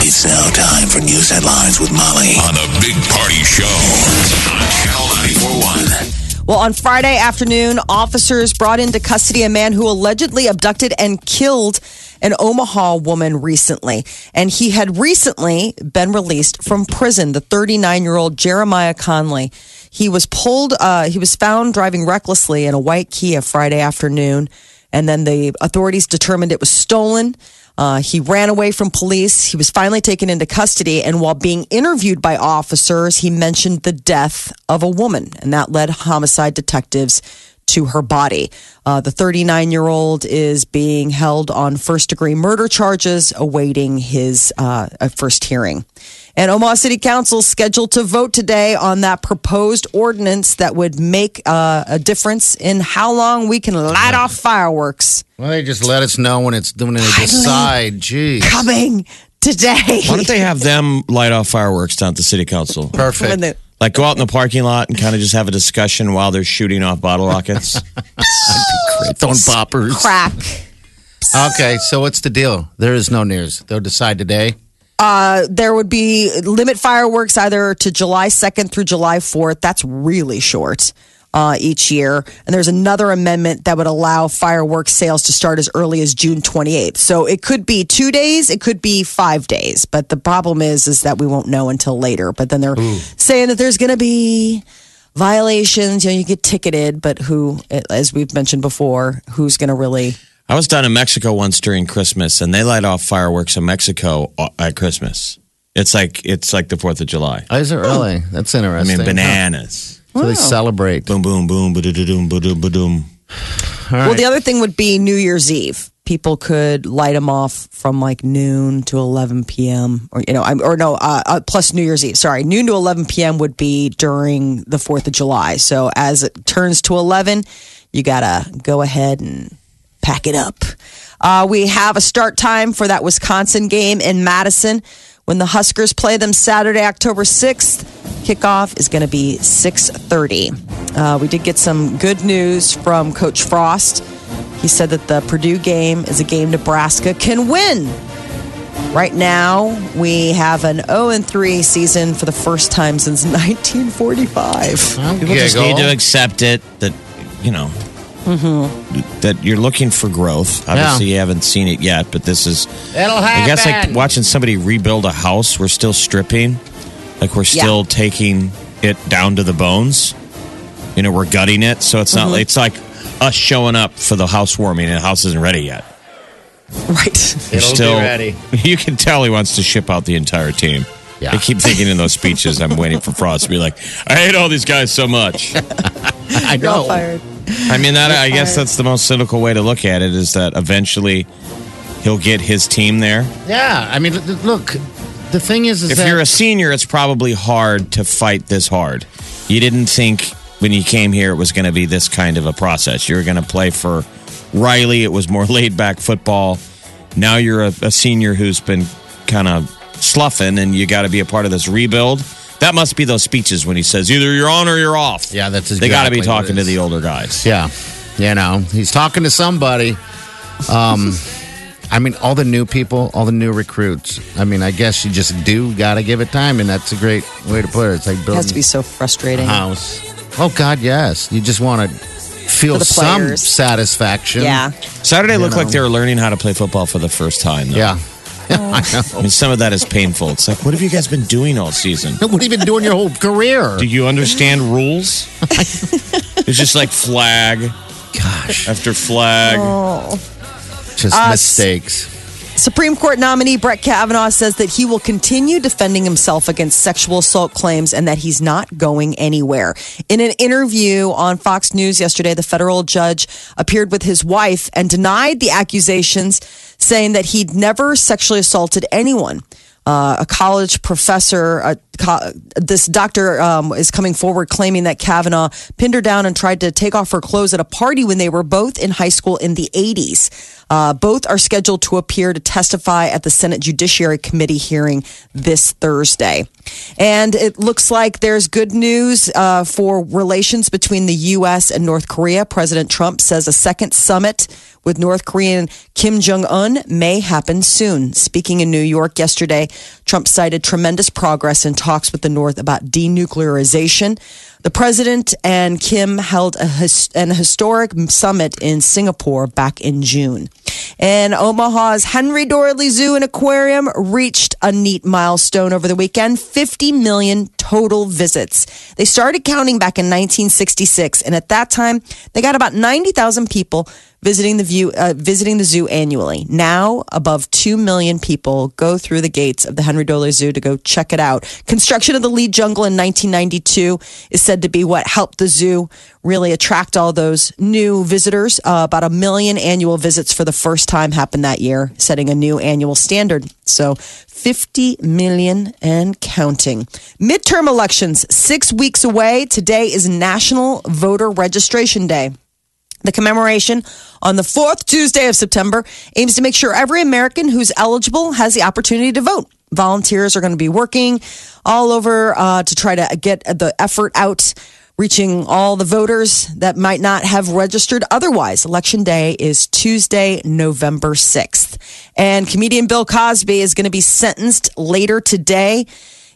It's now time for news headlines with Molly on the Big Party Show on Channel 941. Well, on Friday afternoon, officers brought into custody a man who allegedly abducted and killed an Omaha woman recently. And he had recently been released from prison, the 39 year old Jeremiah Conley. He was pulled, uh, he was found driving recklessly in a white Kia Friday afternoon. And then the authorities determined it was stolen. Uh, he ran away from police. He was finally taken into custody. And while being interviewed by officers, he mentioned the death of a woman. And that led homicide detectives to her body. Uh, the 39 year old is being held on first degree murder charges, awaiting his uh, first hearing. And Omaha City Council scheduled to vote today on that proposed ordinance that would make uh, a difference in how long we can light off fireworks. Well, they just let us know when it's when they decide. Jeez. Coming today. Why don't they have them light off fireworks down at the city council? When Perfect. the- Like go out in the parking lot and kind of just have a discussion while they're shooting off bottle rockets. Throwing poppers. crack. Okay, so what's the deal? There is no news. They'll decide today. Uh, there would be limit fireworks either to July 2nd through July 4th. That's really short uh, each year. And there's another amendment that would allow fireworks sales to start as early as June 28th. So it could be two days, it could be five days. But the problem is, is that we won't know until later. But then they're saying that there's going to be violations. You know, you get ticketed, but who, as we've mentioned before, who's going to really I was down in Mexico once during Christmas, and they light off fireworks in Mexico uh, at Christmas. It's like it's like the Fourth of July. Oh, is it really? That's interesting. I mean, bananas. So they celebrate. Boom, boom, boom, ba-da-da-doom, ba-doom, ba-doom. Well, the other thing would be New Year's Eve. People could light them off from like noon to 11 p.m. or you know, I'm- or no, uh, uh, plus New Year's Eve. Sorry, noon to 11 p.m. would be during the 4th of July. So as it turns to 11, you gotta go ahead and pack it up. Uh, we have a start time for that Wisconsin game in Madison when the Huskers play them Saturday, October 6th. Kickoff is going to be 6:30. Uh, we did get some good news from Coach Frost. He said that the Purdue game is a game Nebraska can win. Right now, we have an 0 and 3 season for the first time since 1945. I'll People just giggle. need to accept it that you know that you're looking for growth. Obviously, you haven't seen it yet, but this is. It'll happen. I guess like watching somebody rebuild a house. We're still stripping, like we're still taking it down to the bones. You know, we're gutting it, so it's not. Mm-hmm. It's like us showing up for the housewarming, and the house isn't ready yet. Right. You're It'll be ready. You can tell he wants to ship out the entire team. Yeah. I keep thinking in those speeches, I'm waiting for Frost to be like, I hate all these guys so much. I You're all know. fired. I mean, that I guess that's the most cynical way to look at it is that eventually he'll get his team there. Yeah, I mean, look. The thing is, is If that you're a senior, it's probably hard to fight this hard. You didn't think when you came here it was going to be this kind of a process. You were going to play for Riley. It was more laid back football. Now you're a, a senior who's been kind of sloughing, and you got to be a part of this rebuild. That must be those speeches when he says either you're on or you're off. Yeah, that's they got to be talking to the older guys. Yeah, you know, he's talking to somebody. Um, I mean, all the new people, all the new recruits. I mean, I guess you just do got to give it time, and that's a great way to put it. It's like It building has to be so frustrating. a house. Oh God, yes. You just want to feel some satisfaction. Yeah. Saturday looked know. like they were learning how to play football for the first time. Though. yeah. I I mean, some of that is painful. It's like, what have you guys been doing all season? What have you been doing your whole career? Do you understand rules? it's just like flag Gosh, after flag. just Uh, mistakes. Supreme Court nominee Brett Kavanaugh says that he will continue defending himself against sexual assault claims and that he's not going anywhere. In an interview on Fox News yesterday, the federal judge appeared with his wife and denied the accusations, saying that he'd never sexually assaulted anyone. Uh, a college professor, uh, co- this doctor um, is coming forward claiming that Kavanaugh pinned her down and tried to take off her clothes at a party when they were both in high school in the 80s. Uh, both are scheduled to appear to testify at the Senate Judiciary Committee hearing this Thursday. And it looks like there's good news uh, for relations between the U.S. and North Korea. President Trump says a second summit with North Korean Kim Jong un may happen soon. Speaking in New York yesterday, Trump cited tremendous progress in talks with the North about denuclearization. The president and Kim held a his, an historic summit in Singapore back in June. And Omaha's Henry Doorly Zoo and Aquarium reached a neat milestone over the weekend 50 million total visits. They started counting back in 1966, and at that time, they got about 90,000 people visiting the view uh, visiting the zoo annually. Now, above 2 million people go through the gates of the Henry Doorly Zoo to go check it out. Construction of the Lied Jungle in 1992 is said to be what helped the zoo really attract all those new visitors. Uh, about a million annual visits for the first time happened that year, setting a new annual standard. So 50 million and counting. Midterm elections, six weeks away. Today is National Voter Registration Day. The commemoration on the fourth Tuesday of September aims to make sure every American who's eligible has the opportunity to vote. Volunteers are going to be working all over uh, to try to get the effort out, reaching all the voters that might not have registered otherwise. Election day is Tuesday, November 6th. And comedian Bill Cosby is going to be sentenced later today.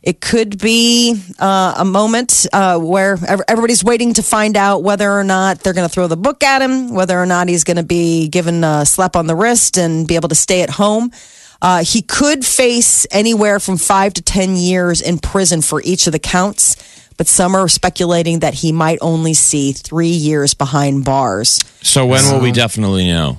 It could be uh, a moment uh, where everybody's waiting to find out whether or not they're going to throw the book at him, whether or not he's going to be given a slap on the wrist and be able to stay at home. Uh, he could face anywhere from five to 10 years in prison for each of the counts, but some are speculating that he might only see three years behind bars. So, when will we definitely know?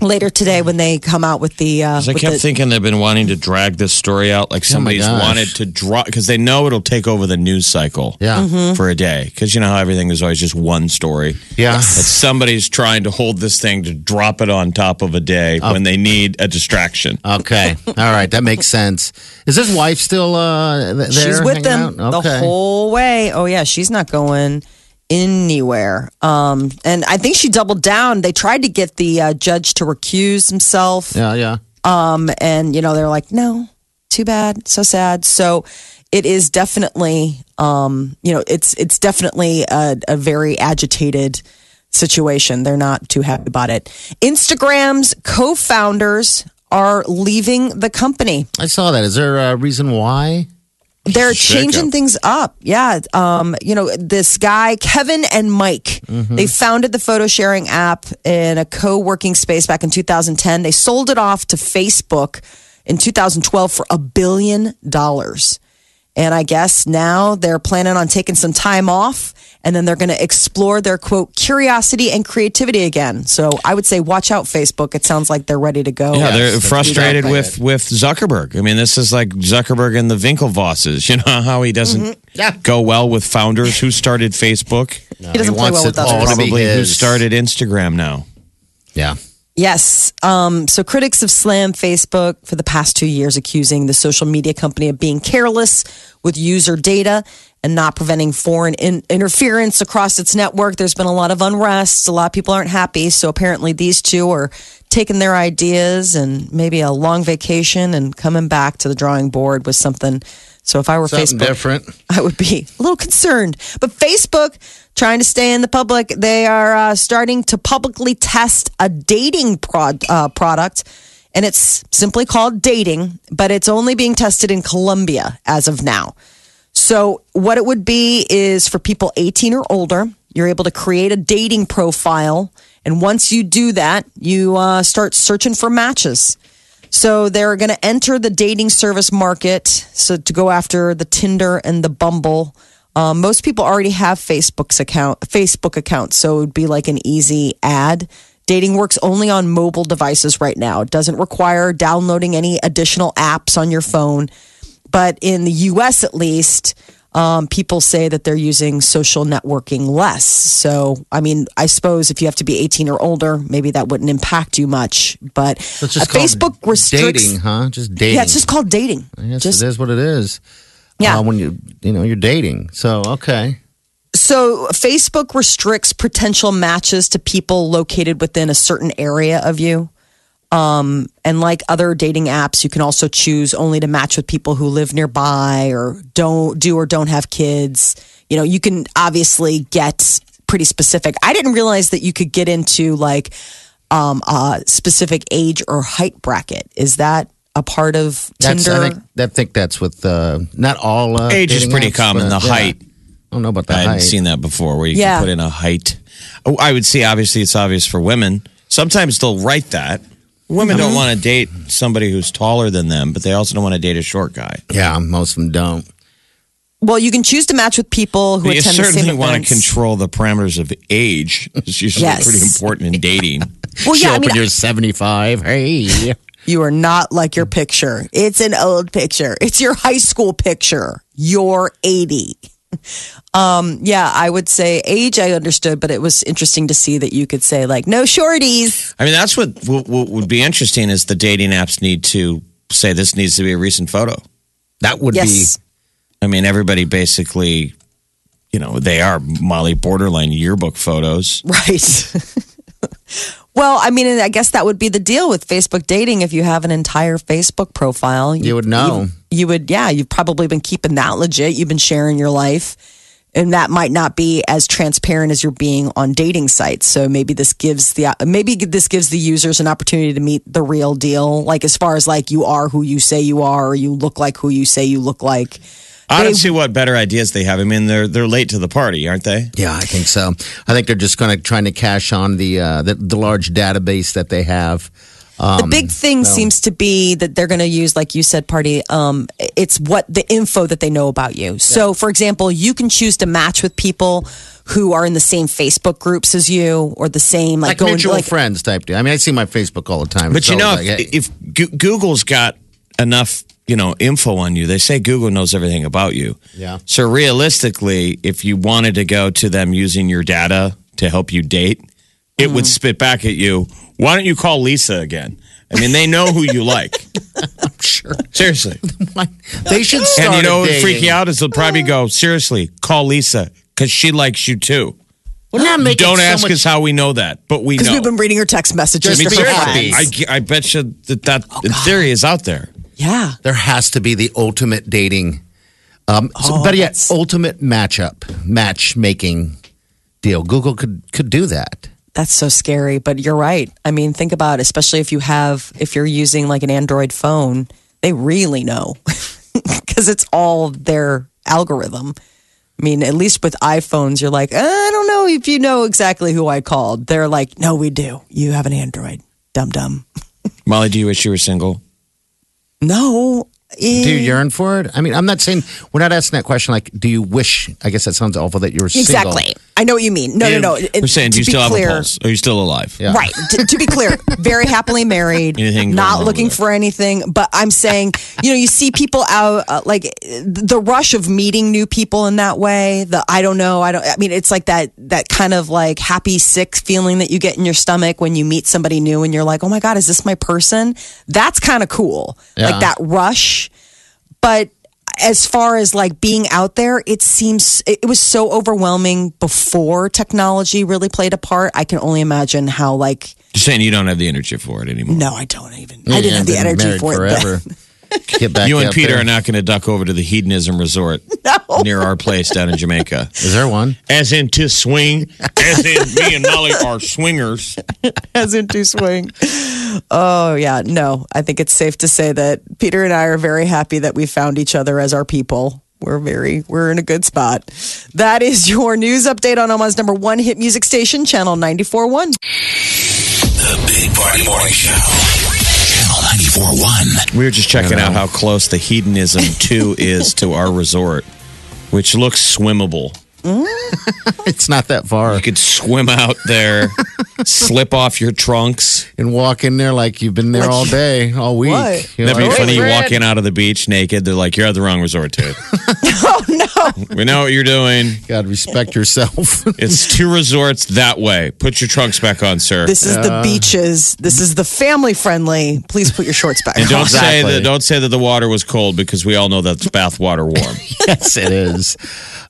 Later today when they come out with the. Uh, I with kept the, thinking they've been wanting to drag this story out, like somebody's gosh. wanted to draw because they know it'll take over the news cycle. Yeah. Mm-hmm. for a day because you know how everything is always just one story. Yeah. That somebody's trying to hold this thing to drop it on top of a day when they need a distraction. Okay. All right. That makes sense. Is his wife still uh, there? she's with them out? the whole way. Oh yeah, she's not going anywhere. Um, and I think she doubled down. They tried to get the uh, judge to recuse himself. Yeah, yeah. Um, and you know they're like, no, too bad, so sad. So it is definitely, um, you know, it's it's definitely a, a very agitated situation. They're not too happy about it. Instagram's co-founders are leaving the company. I saw that. Is there a reason why? They're changing things up. Yeah. Um, you know, this guy, Kevin and Mike, they founded the photo sharing app in a co working space back in 2010. They sold it off to Facebook in 2012 for a billion dollars. And I guess now they're planning on taking some time off and then they're going to explore their quote curiosity and creativity again. So I would say watch out Facebook. It sounds like they're ready to go. Yeah, they're that's frustrated without with with Zuckerberg. I mean, this is like Zuckerberg and the Winklevosses. You know how he doesn't mm-hmm. Yeah. go well with founders who started Facebook. No, he doesn't play wants well with it others. Probably who started Instagram now. Yeah. Yes. Um, so critics have slammed Facebook for the past two years, accusing the social media company of being careless with user data and not preventing foreign in- interference across its network. There's been a lot of unrest. A lot of people aren't happy. So apparently, these two are taking their ideas and maybe a long vacation and coming back to the drawing board with something. So if I were Something Facebook, different. I would be a little concerned. But Facebook, trying to stay in the public, they are uh, starting to publicly test a dating prod, uh, product. And it's simply called dating, but it's only being tested in Colombia as of now. So, what it would be is for people 18 or older, you're able to create a dating profile. And once you do that, you uh, start searching for matches. So they're going to enter the dating service market. So to go after the Tinder and the Bumble. Um, most people already have Facebook's account, Facebook accounts, so it would be like an easy ad. Dating works only on mobile devices right now. It doesn't require downloading any additional apps on your phone. But in the US, at least, Um, people say that they're using social networking less. So, I mean, I suppose if you have to be 18 or older, maybe that wouldn't impact you much. But So uh, Facebook restricts. dating, huh? Just dating. Yeah, it's just called dating. Guess Just it is what it is. Yeah. Uh, when you you know you're dating, so okay. So Facebook restricts potential matches to people located within a certain area of you. Um, and like other dating apps, you can also choose only to match with people who live nearby or don't do or don't have kids. You know, you can obviously get pretty specific. I didn't realize that you could get into like um, a specific age or height bracket. Is that a part of That's Tinder? I think, I think that's with uh, not all uh, Age is pretty apps, common. The yeah. height. I don't know about the I height. hadn't seen that before where you Yeah. can put in a height. Oh, I would see, obviously, it's obvious for women. Sometimes they'll write that. Women Mm-hmm. don't want to date somebody who's taller than them, but they also don't want to date a short guy. Yeah, most of them don't. well, you can choose to match with people who But you attend the same certainly want to events. control the parameters of age. It's usually Yes. pretty important in dating. Well, yeah, Show I up mean, when you're 75. Hey, You are not like your picture. It's an old picture. It's your high school picture. You're 80. Um, yeah, I would say age I understood, but it was interesting to see that you could say like no shorties. I mean, that's what, what, what would be interesting is the dating apps need to say this needs to be a recent photo. that would Yes. I mean, everybody basically, you know, they are Molly borderline yearbook photos. Right. well, I mean, I guess that would be the deal with Facebook dating. If you have an entire Facebook profile, You would know. You, you would, yeah, you've probably been keeping that legit. You've been sharing your life. And that might not be as transparent as you're being on dating sites. So maybe this gives the maybe this gives the users an opportunity to meet the real deal. Like as far as like you are who you say you are, or you look like who you say you look like. I don't see what better ideas they have. I mean, they're they're late to the party, aren't they? Yeah, I think so. I think they're just going to trying to cash on the, uh, the the large database that they have. Um, the big thing seems to be that they're going to use, like you said, party. Um, it's what the info that they know about you. So, for example, you can choose to match with people who are in the same Facebook groups as you, or the same like, like going mutual like friends type deal. I mean, I see my Facebook all the time. But It's you know, always if, hey, if Google's got enough, you know, info on you, they say Google knows everything about you. Yeah. So realistically, if you wanted to go to them using your data to help you date, it Mm. would spit back at you. Why don't you call Lisa again? I mean, they know who you like. I'm sure, Seriously. they should start. And you know a what would freak you out is they'll probably go, seriously, call Lisa because she likes you too. Wouldn't that make it Don't so ask much- us how we know that, but we because we've been reading her text messages. I mean, to her. I, I bet you that that Oh, in theory is out there. Yeah, There has to be the ultimate dating, um, so- Oh, but yet that's- ultimate matchup, matchmaking deal. Google could could do that. that's so scary. But you're right. I mean, think about it, especially if you have if you're using like an Android phone, they really know because it's all their algorithm. I mean, at least with iPhones, you're like, I don't know if you know exactly who I called. They're like, no, we do. You have an Android. Dum dum. Molly, do you wish you were single? No. Do you Eh, yearn for it? I mean, I'm not saying we're not asking that question. Like, do you wish? I guess that sounds awful that you're single. Exactly. I know what you mean. No, no, no. It- We're saying, do to you be still have clear, a pulse? Are you still alive? Yeah. Right. to, to be clear, very happily married, Anything going not on looking with it? for anything. But I'm saying, you know, you see people out, uh, like the rush of meeting new people in that way. The I don't know, I don't. I mean, it's like that that kind of like happy sick feeling that you get in your stomach when you meet somebody new and you're like, oh my god, is this my person? That's kind of cool. Yeah. Like that rush. But as far as like being out there, it seems it was so overwhelming before technology really played a part. I can only imagine how like Just saying you don't have the energy for it anymore. no, I don't even. I didn't have the energy for it. forever. Then. Get back You and Peter there. are not going to duck over to the hedonism resort near our place down in Jamaica. Is there one? As in to swing, as in me and Molly are swingers. As into swing. Oh yeah, no. I think it's safe to say that Peter and I are very happy that we found each other as our people. We're very we're in a good spot. That is your news update on Omaha's number one hit music station, Channel 94.1. The Big Party Morning Show. Channel 94.1. We were just checking out how close the hedonism 2 is to our resort, which looks swimmable. it's not that far. You could swim out there, slip off your trunks. and walk in there like you've been there all day, all week. What? You're That'd be funny. You walk in out of the beach naked. They're like, "You're at the wrong resort, dude. Oh no! We know what you're doing. God, respect yourself. It's two resorts that way. Put your trunks back on, sir. This is the beaches. This is the family friendly. Please put your shorts back. and don't on. say that. Don't say that the water was cold because we all know that's bath water warm. yes, it is.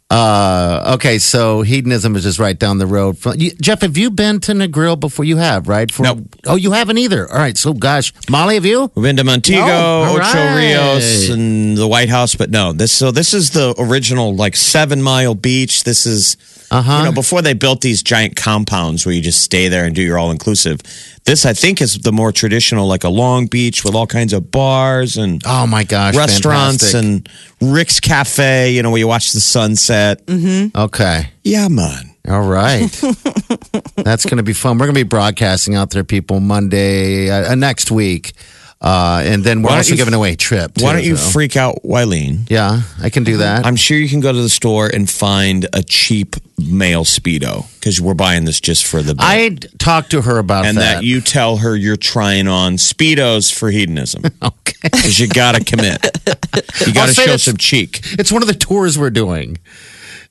Uh, okay, so hedonism is just right down the road. From you, Jeff, have you been to Negril before? You have, right? For, Nope. Oh, you haven't either. All right. So, gosh, Molly, have you? We've been to Montego, No. Ocho right. Rios, and the White House, but no. This so this is the original like seven mile beach. This is Uh-huh. you know before they built these giant compounds where you just stay there and do your all inclusive. This I think is the more traditional, like a long beach with all kinds of bars and Oh my gosh, restaurants fantastic. and Rick's Cafe. You know where you watch the sunset. Mm-hmm. Okay. Yeah, man. All right. That's going to be fun. We're going to be broadcasting out there, people, Monday uh, uh, next week. Uh, and then we're Why don't also you- giving away a trip. Why don't you so- freak out, Wileen? Yeah, I can do that. I'm sure you can go to the store and find a cheap male speedo because we're buying this just for the. bit. I talked to her about and that you tell her you're trying on speedos for hedonism Okay. because you got to commit. You got to show some cheek. It's one of the tours we're doing.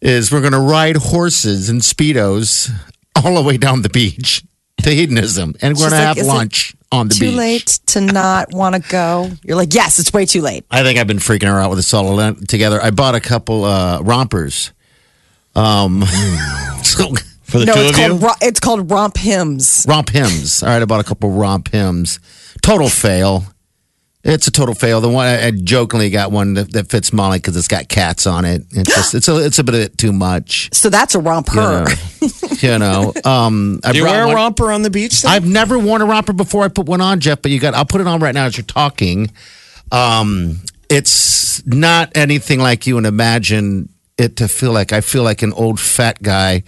Is we're going to ride horses and speedos all the way down the beach to hedonism, and we're She's going to like, have "Is it lunch on the Too beach. late to not want to go. You're like, yes, it's way too late. I think I've been freaking her out with this all together. I bought a couple uh, rompers. Um, so For the no, two it's of called you, ro- it's called RompHims. romp hymns. All right, I bought a couple RompHims. Total fail. It's a total fail. The one I, I jokingly got one that, that fits Molly because it's got cats on it. It's just it's a it's a bit too much. So that's a romper. You know, you know. Um, I do you brought wear a one- romper on the beach? Then? I've never worn a romper before. I put one on, Jeff, but you got. I'll put it on right now as you're talking. Um, it's not anything like you would imagine it to feel like. I feel like an old fat guy.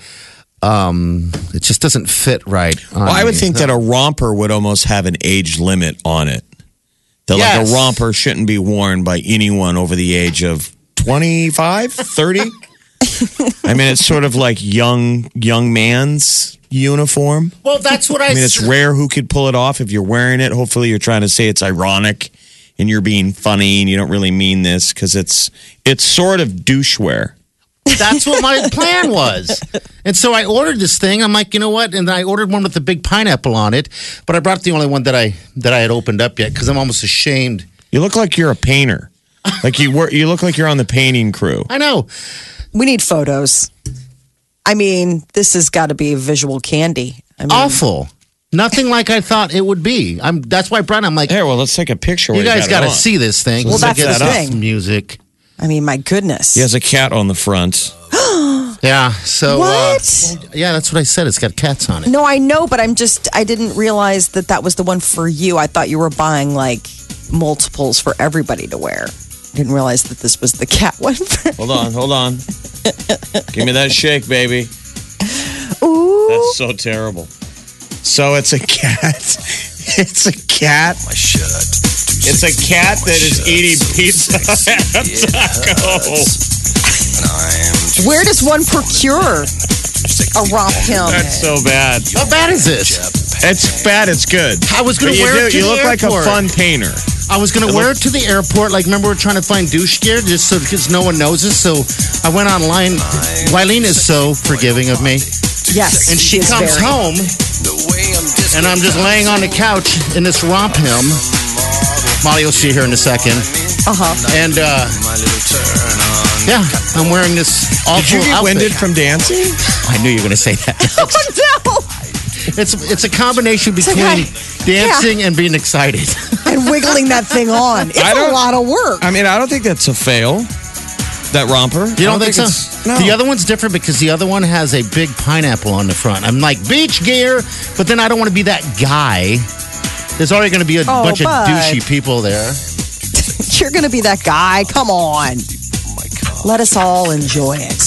Um, it just doesn't fit right. on well, I would me. think that a romper would almost have an age limit on it. That like a romper shouldn't be worn by anyone over the age of 25, 30. I mean, it's sort of like young young man's uniform. Well, that's what I. I mean, it's rare who could pull it off if you're wearing it. Hopefully, you're trying to say it's ironic and you're being funny and you don't really mean this because it's it's sort of douche wear. That's what my plan was. And so I ordered this thing. I'm like, you know what? And I ordered one with the big pineapple on it, but I brought the only one that I that I had opened up yet because I'm almost ashamed. You look like you're a painter. Like you were. you look like you're on the painting crew. I know. We need photos. I mean, this has got to be visual candy. I mean, Awful. Nothing like I thought it would be. I'm. That's why, Brian. I'm like, Here, well, let's take a picture. you guys got got to see this thing. Well, Let's that's get the this thing. Music. I mean, my goodness. He has a cat on the front. Yeah. So. What? Uh, yeah, that's what I said. It's got cats on it. No, I know, but I'm just, I didn't realize that that was the one for you. I thought you were buying like multiples for everybody to wear. I Didn't realize that this was the cat one. Hold on, hold on. Give me that shake, baby. Ooh. That's so terrible. So it's a cat. It's a cat. It's a cat that is eating pizza and taco. Where does one procure a romp hymn? That's so bad. How bad is this? It's bad. It's good. I was gonna But you wear it do- to You the look like a fun painter. I was gonna wear it to the airport. Like, remember, we're trying to find douche gear just so because no one knows us. So I went online. Wileen is so forgiving of me, Yes, and she is comes very. home, and I'm just laying on the couch in this RompHim. Molly will see here in a second, Uh huh. and uh, yeah, I'm wearing this awful Did you get outfit. winded from dancing? I knew you were gonna say that. Oh no! it's it's a combination between like I- dancing and being excited. And wiggling that thing on. It's I a don't- lot of work. I mean, I don't think that's a fail. That romper. You don't, think, so? No. The other one's different because the other one has a big pineapple on the front. I'm like beach gear, but then I don't want to be that guy. There's already going to be a Oh, bunch of bud. douchey people there. You're going to be that guy. Come on. Let us all enjoy it.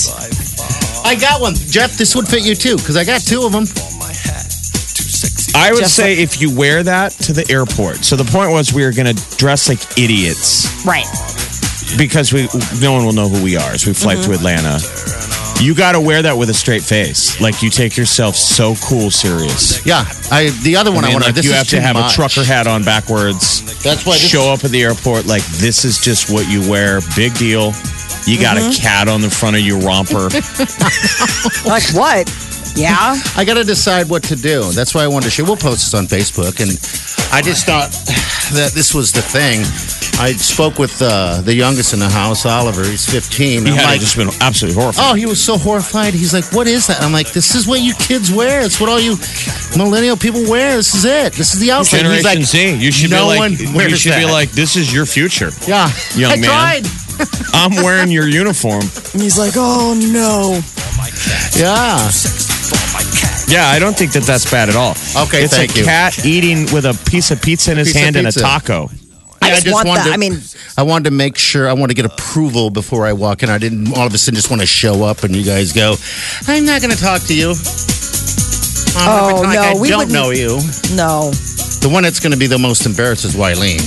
I got one, Jeff. This would fit you too because I got two of them. I would Just say if you wear that to the airport. So the point was we were going to dress like idiots Right. because we no one will know who we are as we fly to Atlanta. You got to wear that with a straight face. Like you take yourself so cool serious. Yeah, I the other one I, I want like this you have to have much. a trucker hat on backwards. That's why show up at the airport like this is just what you wear. Big deal. You got Mm-hmm. a cat on the front of your romper. Like what? Yeah. I got to decide what to do. That's why I wanted to share. We'll post this on Facebook, and I just thought that this was the thing. I spoke with uh, the youngest in the house, Oliver. He's 15. He I'm had like, just been absolutely horrified. Oh, he was so horrified. He's like, "What is that?" I'm like, "This is what you kids wear. It's what all you millennial people wear. This is it. This is the outfit." Generation He's like, Z. You should no be like. one You should be like. This is your future. "Yeah, young I man." tried." I'm wearing your uniform. And he's like, oh no. Yeah, Yeah, I don't think that that's bad at all. Okay, it's thank a you. cat eating with a piece of pizza in his Piece hand and a taco. I Yeah, just want wanted that. to- I mean- I wanted to make sure. I want to get approval before I walk in. I didn't all of a sudden just want to show up and you guys go. I'm not going to talk to you. Um, I'm Oh, like no, I we don't know you. No. The one that's going to be the most embarrassed is Wileen.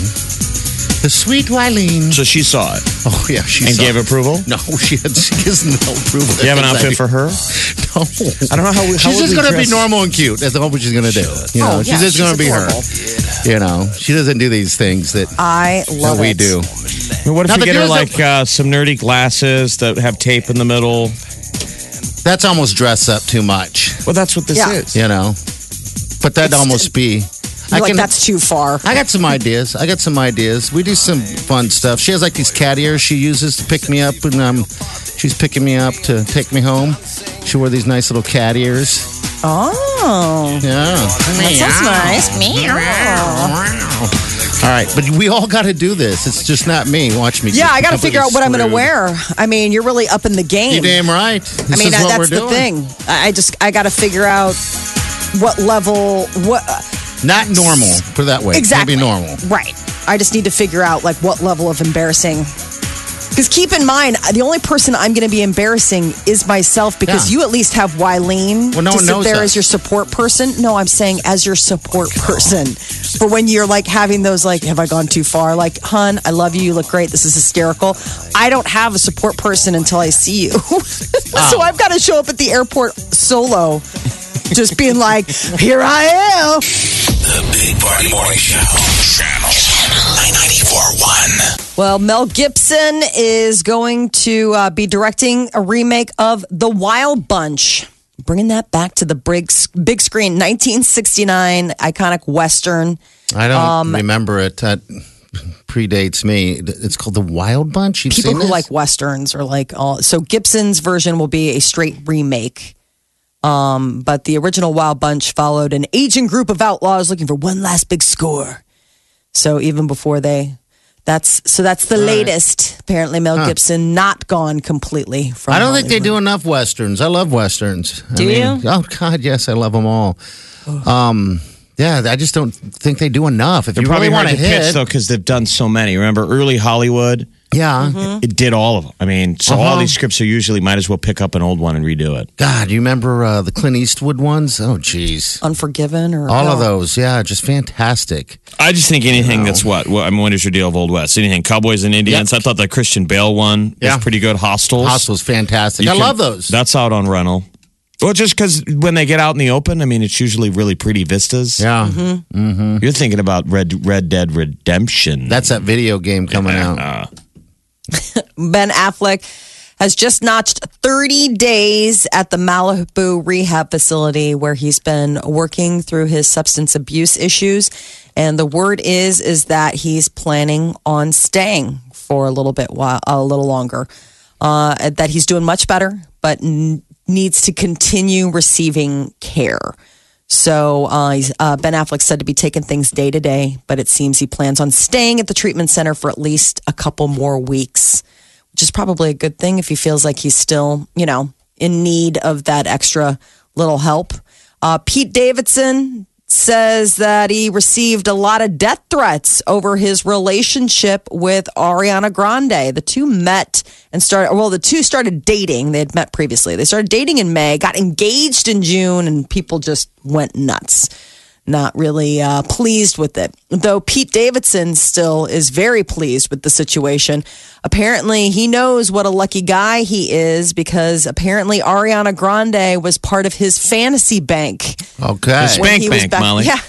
The sweet Wileen. So she saw it Oh yeah, she and saw gave it. approval. No, she had she gives no approval. You have an outfit for her? No. I don't know how. we- how She's would just going to be normal and cute. That's all what she's going to do. You know, Oh, yeah, she's just going to be adorable. her. You know, she doesn't do these things that, I that love we it. do. I mean, what if Now, we get her deal's like uh, some nerdy glasses that have tape in the middle? That's almost dress up too much. Well, that's what this Yeah. is. You know, but that'd almost be. You're like, that's too far. I got some ideas. I got some ideas. We do some fun stuff. She has like these cat ears she uses to pick me up, and um, she's picking me up to take me home. She wore these nice little cat ears. Oh. Yeah. That sounds nice. Meow. Oh. All right, but we all got to do this. It's just not me. Watch me. Yeah, I got to figure out what I'm going to wear. I mean, you're really up in the game. You damn right. This I mean, is that, what that's we're the doing. thing. I I just I got to figure out what level what Not normal. Put it that way. exactly Maybe normal. Right. I just need to figure out like what level of embarrassing. Because keep in mind, the only person I'm going to be embarrassing is myself. Because Yeah. you at least have Wileen Well, no to one sit knows there us. as your support person. No, I'm saying as your support person. For when you're like having those like, have I gone too far? Like, hun, I love you. You look great. This is hysterical. I don't have a support person until I see you. so I've got to show up at the airport solo, just being like, here I am. The Big Party Morning Show. Channel 941. Well, Mel Gibson is going to uh, be directing a remake of The Wild Bunch, bringing that back to the big, big screen. 1969 iconic Western. I don't Um, remember it. That predates me. It's called the Wild Bunch. You've People seen who this? like Westerns are like all. So Gibson's version will be a straight remake. Um, but the original Wild Bunch followed an aging group of outlaws looking for one last big score. So even before they. That's so. That's the latest. Apparently, Mel Gibson not gone completely from. I don't think they Hollywood. do enough westerns. I love westerns. I Do mean, you? Oh God, yes, I love them all. Um, yeah, I just don't think they do enough. If They're you probably really want to to hit, pitch though because they've done so many. Remember early Hollywood? Yeah. Mm-hmm. It did all of them. I mean, so all Uh-huh. these scripts are usually might as well pick up an old one and redo it. God, you remember uh, the Clint Eastwood ones? Oh, geez. Unforgiven or All of no. those, yeah, just fantastic. I just think anything that's what? what I mean, what is your deal of Old West? Anything Cowboys and Indians? Yep. I thought the Christian Bale one Yeah. was pretty good. Hostiles. Hostiles, fantastic. You I can- love those. That's out on rental. Well, just because when they get out in the open, I mean, it's usually really pretty vistas. yeah, Mm-hmm. You're thinking about Red Red Dead Redemption. that's that video game coming out. Ben Affleck has just notched 30 days at the Malibu rehab facility where he's been working through his substance abuse issues. And the word is is that he's planning on staying for a little bit while a little longer. Uh, that he's doing much better, but n- needs to continue receiving care. So uh, uh, Ben Affleck said to be taking things day to day, but it seems he plans on staying at the treatment center for at least a couple more weeks, which is probably a good thing if he feels like he's still, you know, in need of that extra little help. Uh, Pete Davidson says that he received a lot of death threats over his relationship with Ariana Grande. The two met and started, well, the two started dating. They had met previously. They started dating in May, got engaged in June, and people just went nuts. Not really uh, pleased with it. Though Pete Davidson still is very pleased with the situation. Apparently, he knows what a lucky guy he is because apparently Ariana Grande was part of his fantasy bank. Okay. His Bank he was bank, back- Molly. Yeah.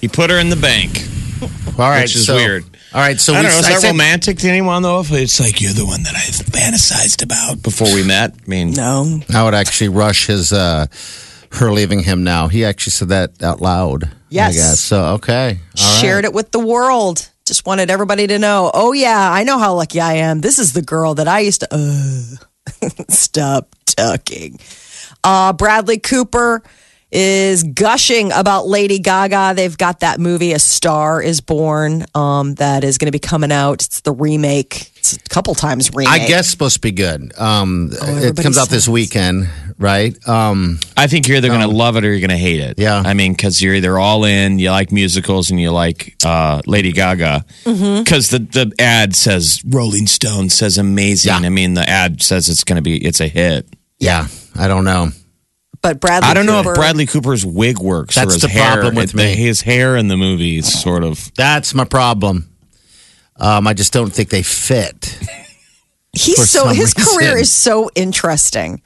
He put her in the bank. All right. which is so- weird. All right. So I don't know. Is I that said- romantic to anyone though? If it's like you're the one that I fantasized about before we met. I mean, No. I would actually rush his uh her leaving him now. He actually said that out loud. Yes. I guess. So okay. All right. Shared it with the world. Just wanted everybody to know. Oh yeah, I know how lucky I am. This is the girl that I used to. Uh, stop talking. Uh, Bradley Cooper is gushing about Lady Gaga. They've got that movie, A Star Is Born, um, that is going to be coming out. It's the remake. It's a couple times remake. I guess supposed to be good. Um, it Oh, everybody comes out this weekend, right? Um, I think you're either going to love it or you're going to hate it. Yeah. I mean, because you're either all in, you like musicals, and you like uh, Lady Gaga. Because the the ad says Rolling Stone says amazing. Yeah. I mean, the ad says it's going to be it's a hit. yeah, I don't know. But Bradley. I don't know if Bradley Cooper's wig works or That's his the hair. problem with It- me. His hair in the movies, sort of. That's my problem. Um, I just don't think they fit. he's so some his career is so interesting.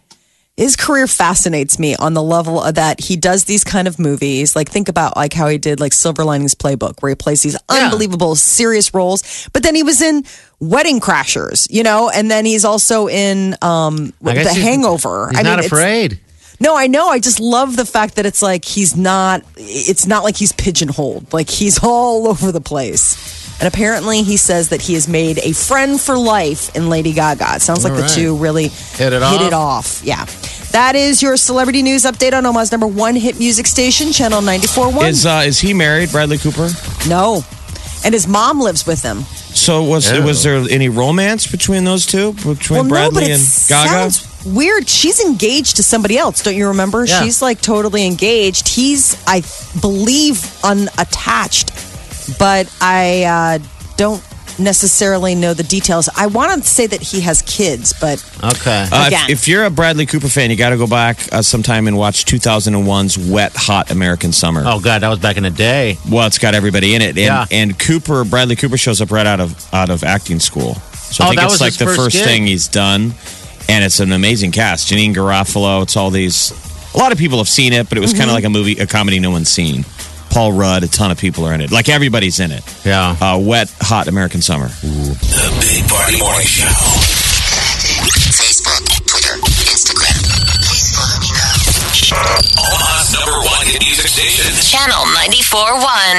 His career fascinates me on the level of that he does these kind of movies. Like think about like how he did like Silver Linings Playbook, where he plays these unbelievable serious roles. But then he was in Wedding Crashers, you know, and then he's also in um The he's- Hangover. He's I not it's- afraid. No, I know. I just love the fact that it's like he's not. It's not like he's pigeonholed. Like he's all over the place. And apparently, he says that he has made a friend for life in Lady Gaga. It sounds like All the right. two really Hit it hit it off. off. Yeah. That is your celebrity news update on Omaha's number one hit music station, Channel 94.1. Is uh, is he married, Bradley Cooper? no. And his mom lives with him. So was Ew. was there any romance between those two, between well, no, but Bradley it and Gaga? sounds weird. She's engaged to somebody else. Don't you remember? Yeah. She's like totally engaged. He's, I believe, unattached, but I uh, don't necessarily know the details. I want to say that he has kids, but Okay. Uh, Again. if, if you're a Bradley Cooper fan, you got to go back uh, sometime and watch 2001's Wet Hot American Summer. oh God, that was back in the day. Well, it's got everybody in it, and, Yeah. and Cooper, Bradley Cooper, shows up right out of out of acting school. So I Oh, think that it's was like the first first thing he's done, and it's an amazing cast. Janeane Garofalo, it's all these. A lot of people have seen it, but it was Mm-hmm. kind of like a movie, a comedy no one's seen. Paul Rudd, a ton of people are in it. Like everybody's in it. Yeah. Uh, Wet Hot American Summer. The Big Party Morning Show. Facebook, Twitter, Instagram. Please follow me now. Omaha's number one hit music station. Channel 94.1.